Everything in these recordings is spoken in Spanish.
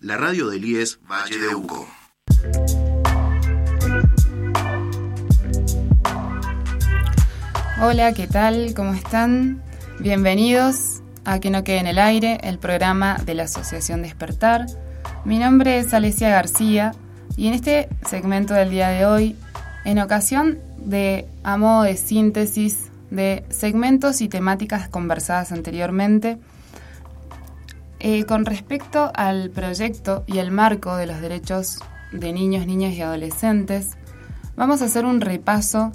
La radio del IES Valle de Uco. Hola, ¿qué tal? ¿Cómo están? Bienvenidos a Que no quede en el aire, el programa de la Asociación Despertar. Mi nombre es Alesia García y en este segmento del día de hoy, en ocasión de, a modo de síntesis de segmentos y temáticas conversadas anteriormente, eh, con respecto al proyecto y el marco de los derechos de niños, niñas y adolescentes, vamos a hacer un repaso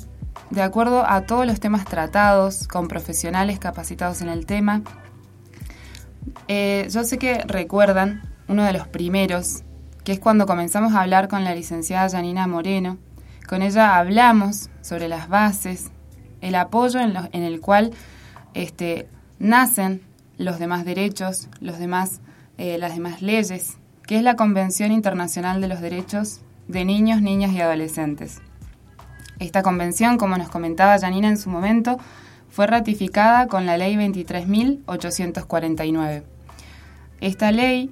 de acuerdo a todos los temas tratados con profesionales capacitados en el tema. Eh, yo sé que recuerdan uno de los primeros, que es cuando comenzamos a hablar con la licenciada Janina Moreno. Con ella hablamos sobre las bases, el apoyo en, el cual este, nacen los demás derechos, los demás, eh, las demás leyes, que es la Convención Internacional de los Derechos de Niños, Niñas y Adolescentes. Esta convención, como nos comentaba Janina en su momento, fue ratificada con la Ley 23.849. Esta ley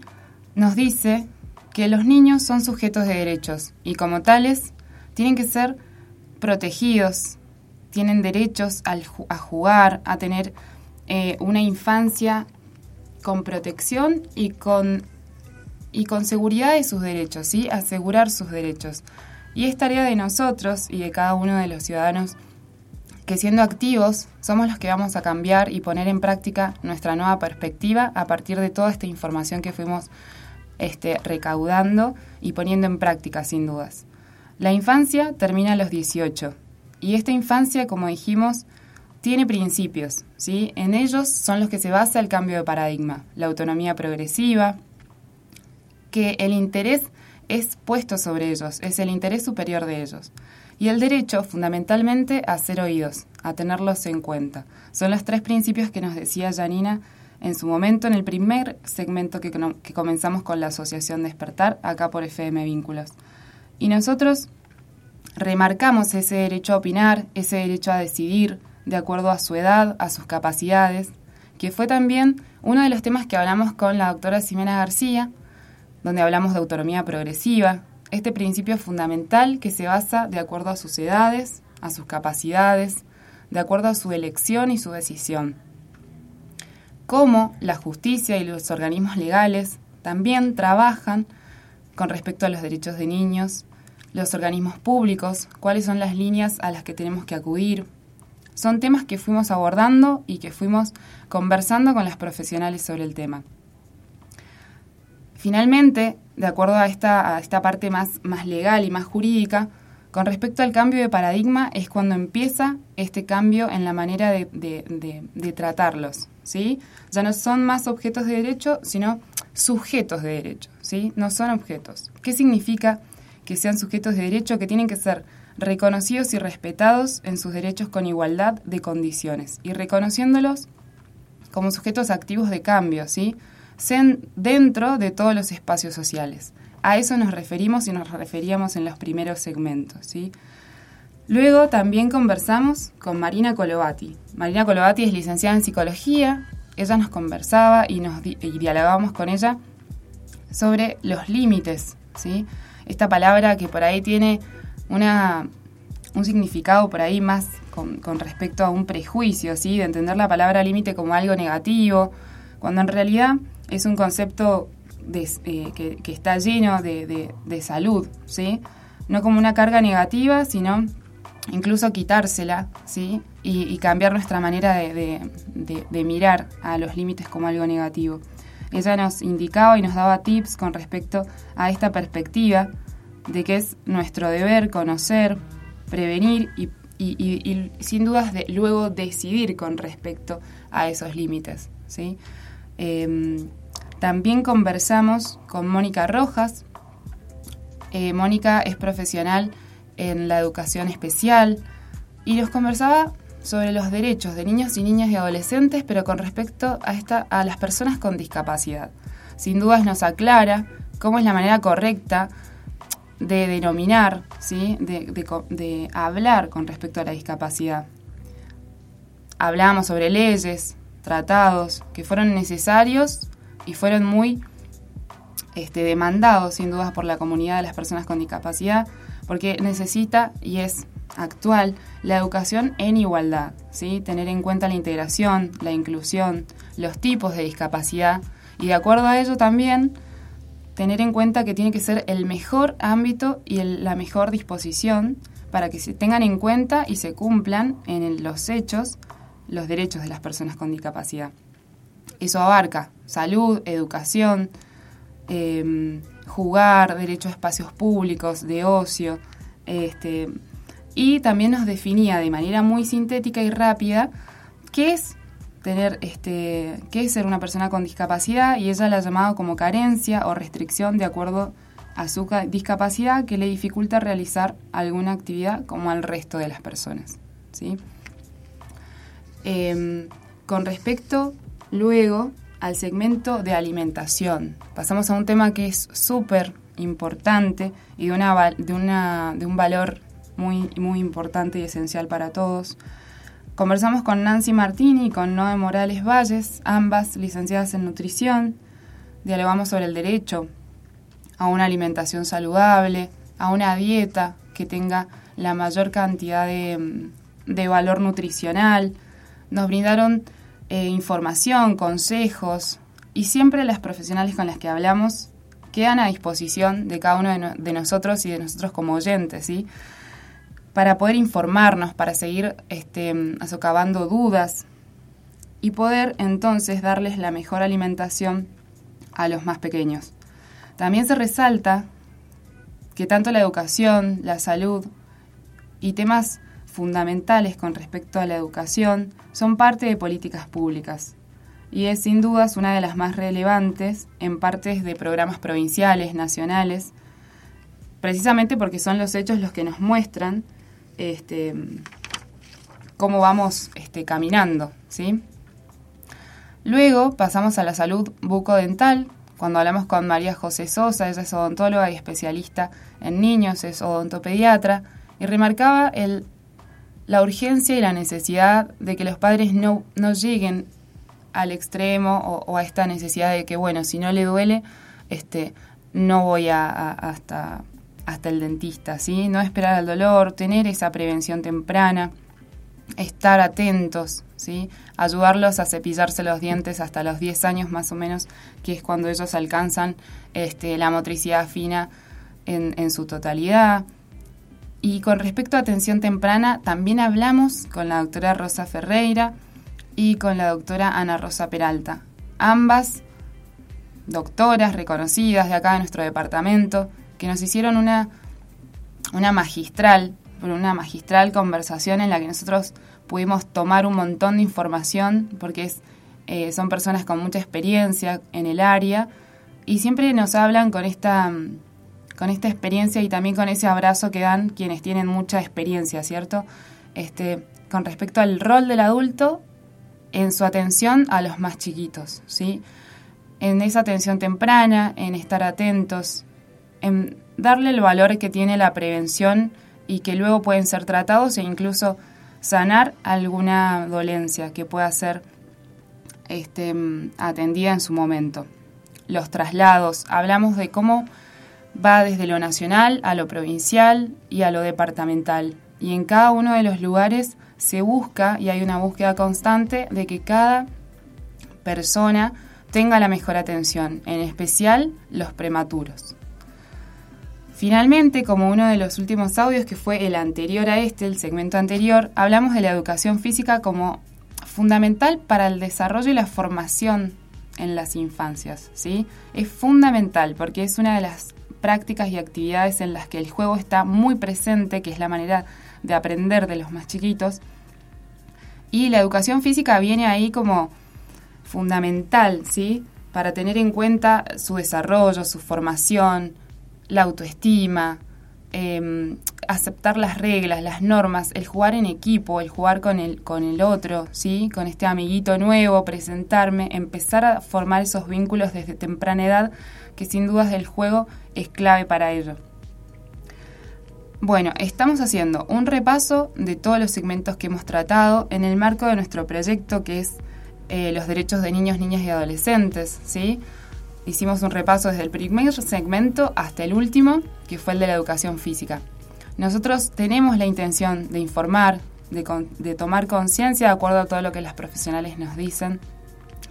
nos dice que los niños son sujetos de derechos y como tales tienen que ser protegidos, tienen derechos a jugar, a tener eh, una infancia con protección y con, y con seguridad de sus derechos, ¿sí? asegurar sus derechos. Y es tarea de nosotros y de cada uno de los ciudadanos que siendo activos somos los que vamos a cambiar y poner en práctica nuestra nueva perspectiva a partir de toda esta información que fuimos este, recaudando y poniendo en práctica sin dudas. La infancia termina a los 18 y esta infancia, como dijimos, tiene principios, ¿sí? En ellos son los que se basa el cambio de paradigma, la autonomía progresiva, que el interés es puesto sobre ellos, es el interés superior de ellos. Y el derecho, fundamentalmente, a ser oídos, a tenerlos en cuenta. Son los tres principios que nos decía Janina en su momento en el primer segmento que, que comenzamos con la Asociación Despertar, acá por FM Vínculos. Y nosotros remarcamos ese derecho a opinar, ese derecho a decidir, de acuerdo a su edad, a sus capacidades, que fue también uno de los temas que hablamos con la doctora Ximena García, donde hablamos de autonomía progresiva, este principio fundamental que se basa de acuerdo a sus edades, a sus capacidades, de acuerdo a su elección y su decisión. Cómo la justicia y los organismos legales también trabajan con respecto a los derechos de niños, los organismos públicos, cuáles son las líneas a las que tenemos que acudir, son temas que fuimos abordando y que fuimos conversando con las profesionales sobre el tema. Finalmente, de acuerdo a esta, esta parte más, más legal y más jurídica, con respecto al cambio de paradigma es cuando empieza este cambio en la manera de, de, tratarlos, ¿sí? Ya no son más objetos de derecho, sino sujetos de derecho, ¿sí? No son objetos. ¿Qué significa que sean sujetos de derecho? Que tienen que ser reconocidos y respetados en sus derechos con igualdad de condiciones y reconociéndolos como sujetos activos de cambio, ¿sí? sean dentro de todos los espacios sociales. A eso nos referimos y nos referíamos en los primeros segmentos. ¿sí? Luego también conversamos con Marina Colovati. Marina Colovati es licenciada en psicología. Ella nos conversaba y, nos y dialogábamos con ella sobre los límites. ¿sí? Esta palabra que por ahí tiene una, un significado por ahí más con, respecto a un prejuicio, ¿sí? de entender la palabra límite como algo negativo, cuando en realidad es un concepto eh, que, está lleno de, salud, ¿sí? no como una carga negativa, sino incluso quitársela ¿sí? y, cambiar nuestra manera de, de mirar a los límites como algo negativo. Ella nos indicaba y nos daba tips con respecto a esta perspectiva de que es nuestro deber conocer, prevenir y, sin dudas luego decidir con respecto a esos límites. ¿sí? Em, también conversamos con Mónica Rojas. Eh, Mónica es profesional en la educación especial y nos conversaba sobre los derechos de niños y niñas y adolescentes, pero con respecto a, esta, a las personas con discapacidad. Sin dudas nos aclara cómo es la manera correcta de denominar, ¿sí? de, hablar con respecto a la discapacidad. Hablamos sobre leyes, tratados que fueron necesarios y fueron muy este, demandado sin dudas por la comunidad de las personas con discapacidad, porque necesita y es actual la educación en igualdad, ¿sí? tener en cuenta la integración, la inclusión, los tipos de discapacidad y de acuerdo a ello también tener en cuenta que tiene que ser el mejor ámbito y la mejor disposición para que se tengan en cuenta y se cumplan en los hechos los derechos de las personas con discapacidad. Eso abarca salud, educación, em, jugar, derecho a espacios públicos, de ocio, este, y también nos definía de manera muy sintética y rápida qué es tener este qué es ser una persona con discapacidad y ella la ha llamado como carencia o restricción de acuerdo a su discapacidad que le dificulta realizar alguna actividad como al resto de las personas. ¿sí? Em, con respecto luego al segmento de alimentación, pasamos a un tema que es súper importante y de, una, de, una, de un valor muy, muy importante y esencial para todos. Conversamos con Nancy Martini y con Noé Morales Valles, ambas licenciadas en nutrición. Dialogamos sobre el derecho a una alimentación saludable, a una dieta que tenga la mayor cantidad de, de valor nutricional. Nos brindaron eh, información, consejos y siempre las profesionales con las que hablamos quedan a disposición de cada uno de, de nosotros y de nosotros como oyentes, ¿sí? Para poder informarnos, para seguir este, dudas y poder entonces darles la mejor alimentación a los más pequeños. También se resalta que tanto la educación, la salud y temas fundamentales con respecto a la educación son parte de políticas públicas y es sin dudas una de las más relevantes en partes de programas provinciales, nacionales, precisamente porque son los hechos los que nos muestran este, cómo vamos este, caminando, ¿sí? Luego pasamos a la salud bucodental, cuando hablamos con María José Sosa, ella es odontóloga y especialista en niños, es odontopediatra, y remarcaba el, la urgencia y la necesidad de que los padres no, no lleguen al extremo o, a esta necesidad de que, bueno, si no le duele, este, no voy a hasta hasta el dentista, ¿sí? No esperar al dolor, tener esa prevención temprana, estar atentos, ¿sí? Ayudarlos a cepillarse los dientes hasta los 10 años más o menos, que es cuando ellos alcanzan este, la motricidad fina en, en su totalidad. Y con respecto a atención temprana, también hablamos con la doctora Rosa Ferreira y con la doctora Ana Rosa Peralta. Ambas doctoras reconocidas de acá de nuestro departamento, que nos hicieron una, una magistral, una magistral conversación en la que nosotros pudimos tomar un montón de información, porque es, eh, son personas con mucha experiencia en el área, y siempre nos hablan con esta, con esta experiencia y también con ese abrazo que dan quienes tienen mucha experiencia, ¿cierto? Este, con respecto al rol del adulto en su atención a los más chiquitos, ¿sí? En esa atención temprana, en estar atentos, en darle el valor que tiene la prevención y que luego pueden ser tratados e incluso sanar alguna dolencia que pueda ser este, atendida en su momento. Los traslados, hablamos de cómo va desde lo nacional a lo provincial y a lo departamental. Y en cada uno de los lugares se busca, y hay una búsqueda constante, de que cada persona tenga la mejor atención, en especial los prematuros. Finalmente, como uno de los últimos audios que fue el anterior a este, el segmento anterior, hablamos de la educación física como fundamental para el desarrollo y la formación en las infancias, ¿sí? Es fundamental porque es una de las prácticas y actividades en las que el juego está muy presente, que es la manera de aprender de los más chiquitos. Y la educación física viene ahí como fundamental, ¿sí? Para tener en cuenta su desarrollo, su formación, la autoestima, em, aceptar las reglas, las normas, el jugar en equipo, el jugar con el, con el otro, ¿sí? con este amiguito nuevo, presentarme, empezar a formar esos vínculos desde temprana edad, que sin dudas el juego es clave para ello. Bueno, estamos haciendo un repaso de todos los segmentos que hemos tratado en el marco de nuestro proyecto que es eh, los derechos de niños, niñas y adolescentes, ¿sí? Hicimos un repaso desde el primer segmento hasta el último, que fue el de la educación física. Nosotros tenemos la intención de informar, de, tomar conciencia de acuerdo a todo lo que las profesionales nos dicen.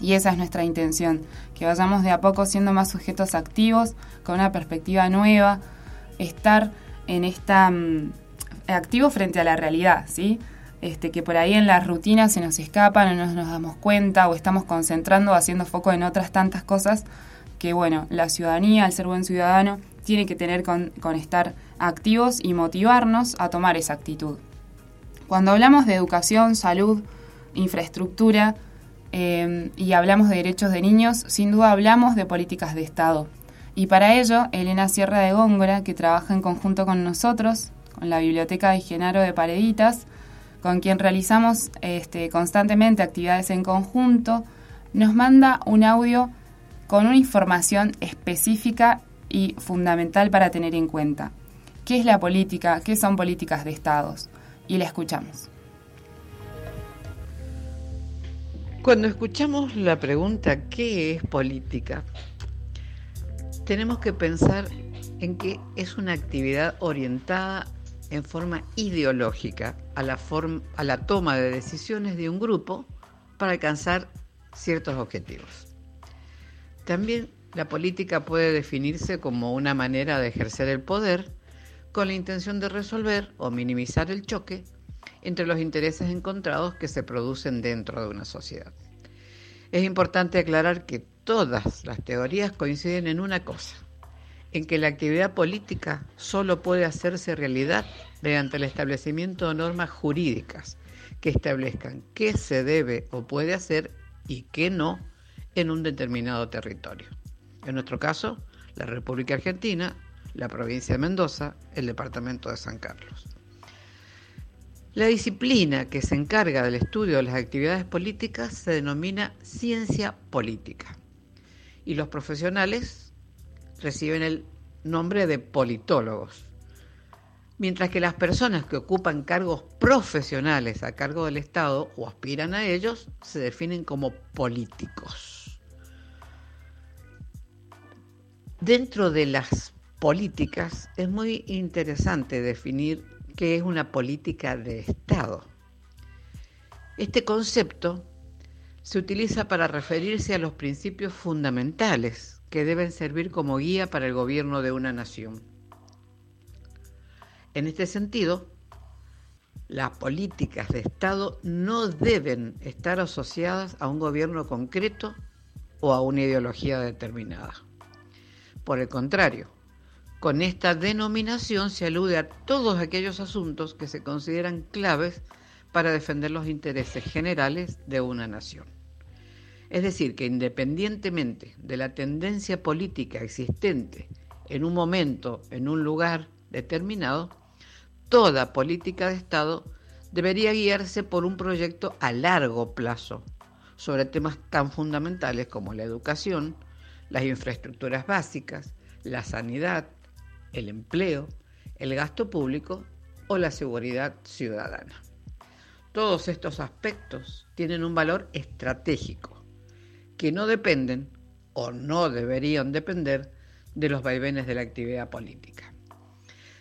Y esa es nuestra intención, que vayamos de a poco siendo más sujetos activos, con una perspectiva nueva, estar en esta mm, activo frente a la realidad, ¿sí? Este, que por ahí en las rutinas se nos escapan, no nos damos cuenta o estamos concentrando, haciendo foco en otras tantas cosas que, bueno, la ciudadanía, el ser buen ciudadano, tiene que tener con, estar activos y motivarnos a tomar esa actitud. Cuando hablamos de educación, salud, infraestructura eh, y hablamos de derechos de niños, sin duda hablamos de políticas de Estado. Y para ello, Elena Sierra de Góngora, que trabaja en conjunto con nosotros, con la Biblioteca de Genaro de Pareditas, con quien realizamos este, constantemente actividades en conjunto, nos manda un audio con una información específica y fundamental para tener en cuenta. ¿Qué es la política? ¿Qué son políticas de estados? Y la escuchamos. Cuando escuchamos la pregunta ¿qué es política? Tenemos que pensar en que es una actividad orientada en forma ideológica a la, a la toma de decisiones de un grupo para alcanzar ciertos objetivos. También la política puede definirse como una manera de ejercer el poder con la intención de resolver o minimizar el choque entre los intereses encontrados que se producen dentro de una sociedad. Es importante aclarar que todas las teorías coinciden en una cosa, en que la actividad política solo puede hacerse realidad mediante el establecimiento de normas jurídicas que establezcan qué se debe o puede hacer y qué no en un determinado territorio. En nuestro caso, la República Argentina, la provincia de Mendoza, el departamento de San Carlos. La disciplina que se encarga del estudio de las actividades políticas se denomina ciencia política y los profesionales reciben el nombre de politólogos, mientras que las personas que ocupan cargos profesionales a cargo del Estado o aspiran a ellos se definen como políticos. Dentro de las políticas es muy interesante definir qué es una política de Estado. Este concepto se utiliza para referirse a los principios fundamentales que deben servir como guía para el gobierno de una nación. En este sentido, las políticas de Estado no deben estar asociadas a un gobierno concreto o a una ideología determinada. Por el contrario, con esta denominación se alude a todos aquellos asuntos que se consideran claves para defender los intereses generales de una nación. Es decir, que independientemente de la tendencia política existente en un momento, en un lugar determinado, toda política de Estado debería guiarse por un proyecto a largo plazo sobre temas tan fundamentales como la educación, las infraestructuras básicas, la sanidad, el empleo, el gasto público o la seguridad ciudadana. Todos estos aspectos tienen un valor estratégico que no dependen o no deberían depender de los vaivenes de la actividad política.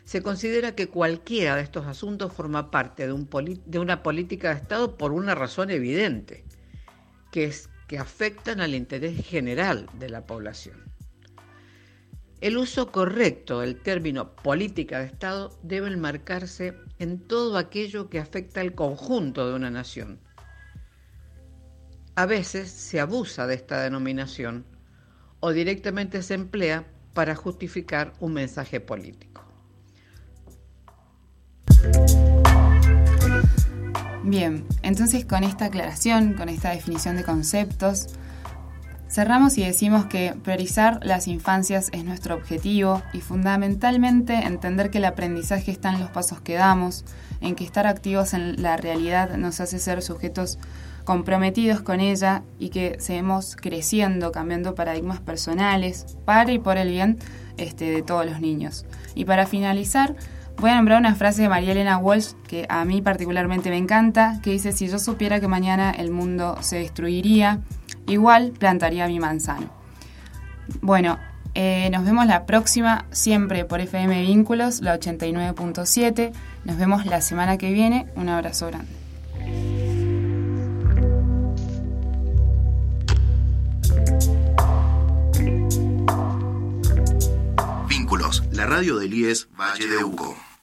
Se considera que cualquiera de estos asuntos forma parte de, un de una política de Estado por una razón evidente, que es que afectan al interés general de la población. El uso correcto del término política de Estado debe enmarcarse en todo aquello que afecta al conjunto de una nación. A veces se abusa de esta denominación o directamente se emplea para justificar un mensaje político. Bien, entonces con esta aclaración, con esta definición de conceptos, cerramos y decimos que priorizar las infancias es nuestro objetivo y fundamentalmente entender que el aprendizaje está en los pasos que damos, en que estar activos en la realidad nos hace ser sujetos comprometidos con ella y que seguimos creciendo, cambiando paradigmas personales para y por el bien este, de todos los niños. Y para finalizar, Voy a nombrar una frase de María Elena Walsh que a mí particularmente me encanta, que dice, si yo supiera que mañana el mundo se destruiría, igual plantaría mi manzano. Bueno, eh, nos vemos la próxima, siempre por FM Vínculos, la 89.7. Nos vemos la semana que viene. Un abrazo grande. Vínculos, la radio del IES Valle de Uco.